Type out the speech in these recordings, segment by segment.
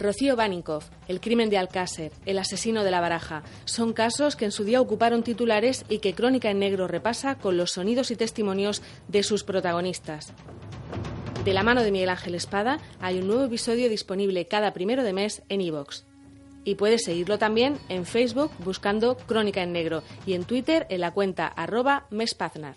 Rocío Baninkoff, el crimen de Alcácer, el asesino de la baraja, son casos que en su día ocuparon titulares y que Crónica en Negro repasa con los sonidos y testimonios de sus protagonistas. De la mano de Miguel Ángel Espada hay un nuevo episodio disponible cada primero de mes en iVoox. Y puedes seguirlo también en Facebook buscando Crónica en Negro y en Twitter en la cuenta arroba mespaznar.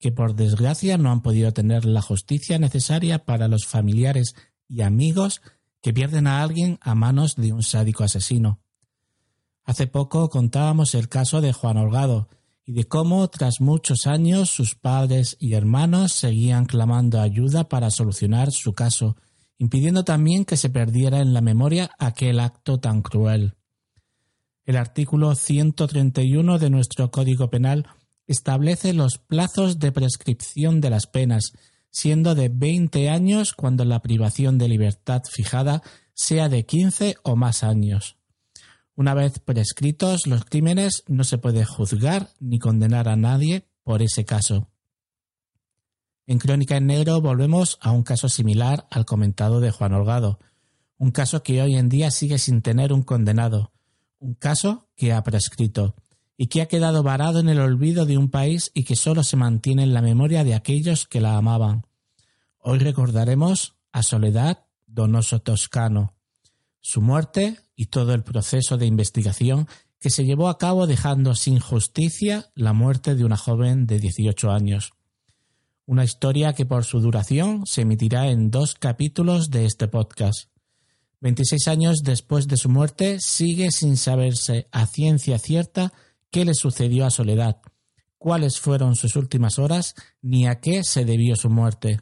que por desgracia no han podido tener la justicia necesaria para los familiares y amigos que pierden a alguien a manos de un sádico asesino. Hace poco contábamos el caso de Juan Holgado y de cómo tras muchos años sus padres y hermanos seguían clamando ayuda para solucionar su caso, impidiendo también que se perdiera en la memoria aquel acto tan cruel. El artículo 131 de nuestro Código Penal establece los plazos de prescripción de las penas, siendo de 20 años cuando la privación de libertad fijada sea de 15 o más años. Una vez prescritos los crímenes, no se puede juzgar ni condenar a nadie por ese caso. En Crónica en Negro volvemos a un caso similar al comentado de Juan Holgado, un caso que hoy en día sigue sin tener un condenado, un caso que ha prescrito y que ha quedado varado en el olvido de un país y que solo se mantiene en la memoria de aquellos que la amaban. Hoy recordaremos a Soledad Donoso Toscano, su muerte y todo el proceso de investigación que se llevó a cabo dejando sin justicia la muerte de una joven de 18 años. Una historia que por su duración se emitirá en dos capítulos de este podcast. 26 años después de su muerte sigue sin saberse a ciencia cierta qué le sucedió a Soledad, cuáles fueron sus últimas horas ni a qué se debió su muerte.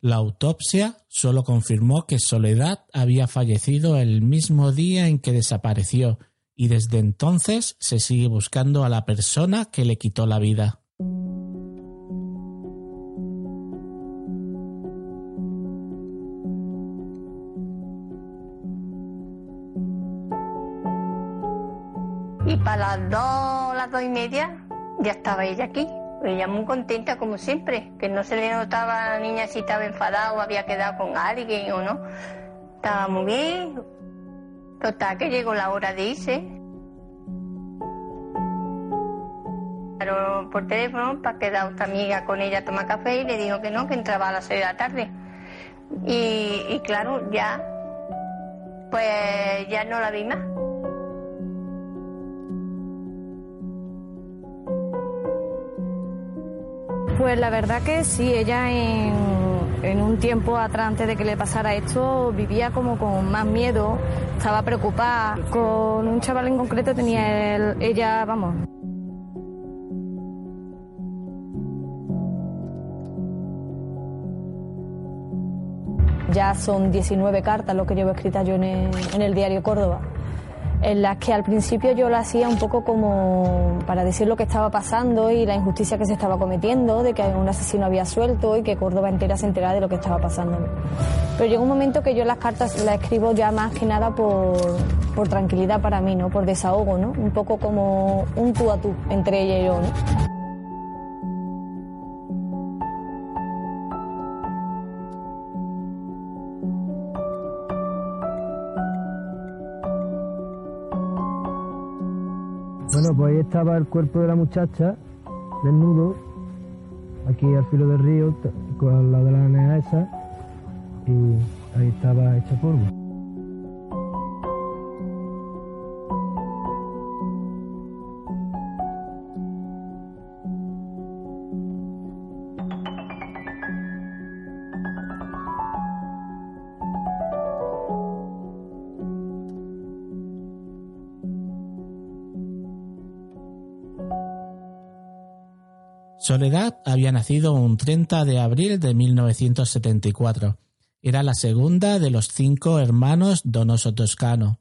La autopsia solo confirmó que Soledad había fallecido el mismo día en que desapareció y desde entonces se sigue buscando a la persona que le quitó la vida. Y para las dos, las dos y media, ya estaba ella aquí. Ella muy contenta como siempre, que no se le notaba a la niña si estaba enfadada o había quedado con alguien o no. Estaba muy bien. Total, que llegó la hora de irse. Pero por teléfono para quedar otra amiga con ella a tomar café y le dijo que no, que entraba a las seis de la tarde. Y, y claro, ya, pues ya no la vi más. Pues la verdad que sí, ella en, un tiempo atrás, antes de que le pasara esto, vivía como con más miedo, estaba preocupada. Con un chaval en concreto tenía el- ella, vamos, Ya son 19 cartas lo que llevo escritas yo en el diario Córdoba, en las que al principio yo lo hacía un poco como para decir lo que estaba pasando y la injusticia que se estaba cometiendo, de que un asesino había suelto y que Córdoba entera se enterara de lo que estaba pasando. Pero llega un momento que yo las cartas las escribo ya más que nada por, por tranquilidad para mí, ¿no? por desahogo, ¿no? un poco como un tú a tú entre ella y yo. Bueno, pues ahí estaba el cuerpo de la muchacha, desnudo, aquí al filo del río, con la de la nena esa, y ahí estaba hecha polvo. Soledad había nacido un 30 de abril de 1974. Era la segunda de los cinco hermanos Donoso Toscano,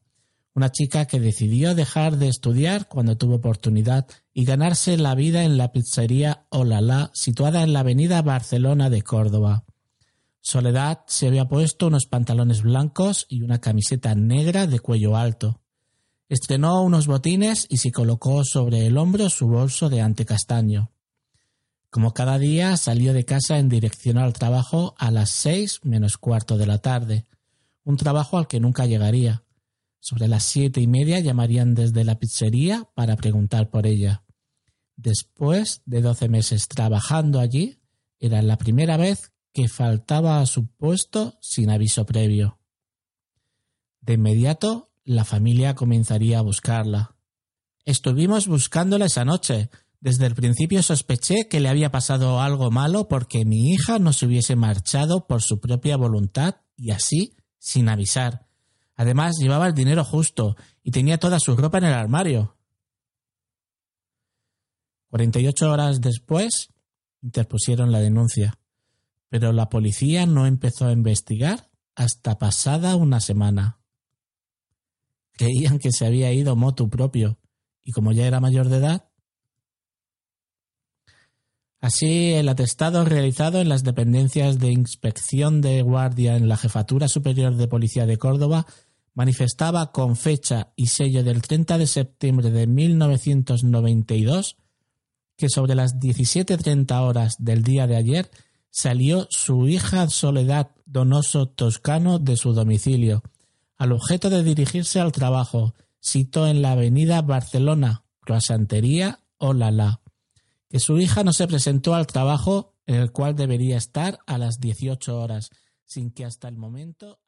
una chica que decidió dejar de estudiar cuando tuvo oportunidad y ganarse la vida en la pizzería Olala, situada en la avenida Barcelona de Córdoba. Soledad se había puesto unos pantalones blancos y una camiseta negra de cuello alto. Estrenó unos botines y se colocó sobre el hombro su bolso de ante castaño. Como cada día salió de casa en dirección al trabajo a las seis menos cuarto de la tarde, un trabajo al que nunca llegaría. Sobre las siete y media llamarían desde la pizzería para preguntar por ella. Después de doce meses trabajando allí, era la primera vez que faltaba a su puesto sin aviso previo. De inmediato, la familia comenzaría a buscarla. Estuvimos buscándola esa noche. Desde el principio sospeché que le había pasado algo malo porque mi hija no se hubiese marchado por su propia voluntad y así, sin avisar. Además, llevaba el dinero justo y tenía toda su ropa en el armario. 48 horas después, interpusieron la denuncia, pero la policía no empezó a investigar hasta pasada una semana. Creían que se había ido motu propio y como ya era mayor de edad, Así, el atestado realizado en las dependencias de inspección de guardia en la Jefatura Superior de Policía de Córdoba manifestaba con fecha y sello del 30 de septiembre de 1992 que sobre las 17.30 horas del día de ayer salió su hija Soledad Donoso Toscano de su domicilio, al objeto de dirigirse al trabajo, sito en la avenida Barcelona, Croasantería Olala que su hija no se presentó al trabajo en el cual debería estar a las 18 horas, sin que hasta el momento...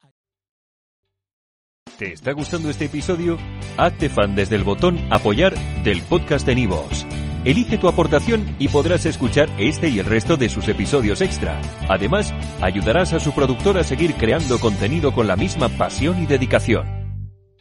¿Te está gustando este episodio? Hazte fan desde el botón Apoyar del podcast de Nivos. Elige tu aportación y podrás escuchar este y el resto de sus episodios extra. Además, ayudarás a su productor a seguir creando contenido con la misma pasión y dedicación.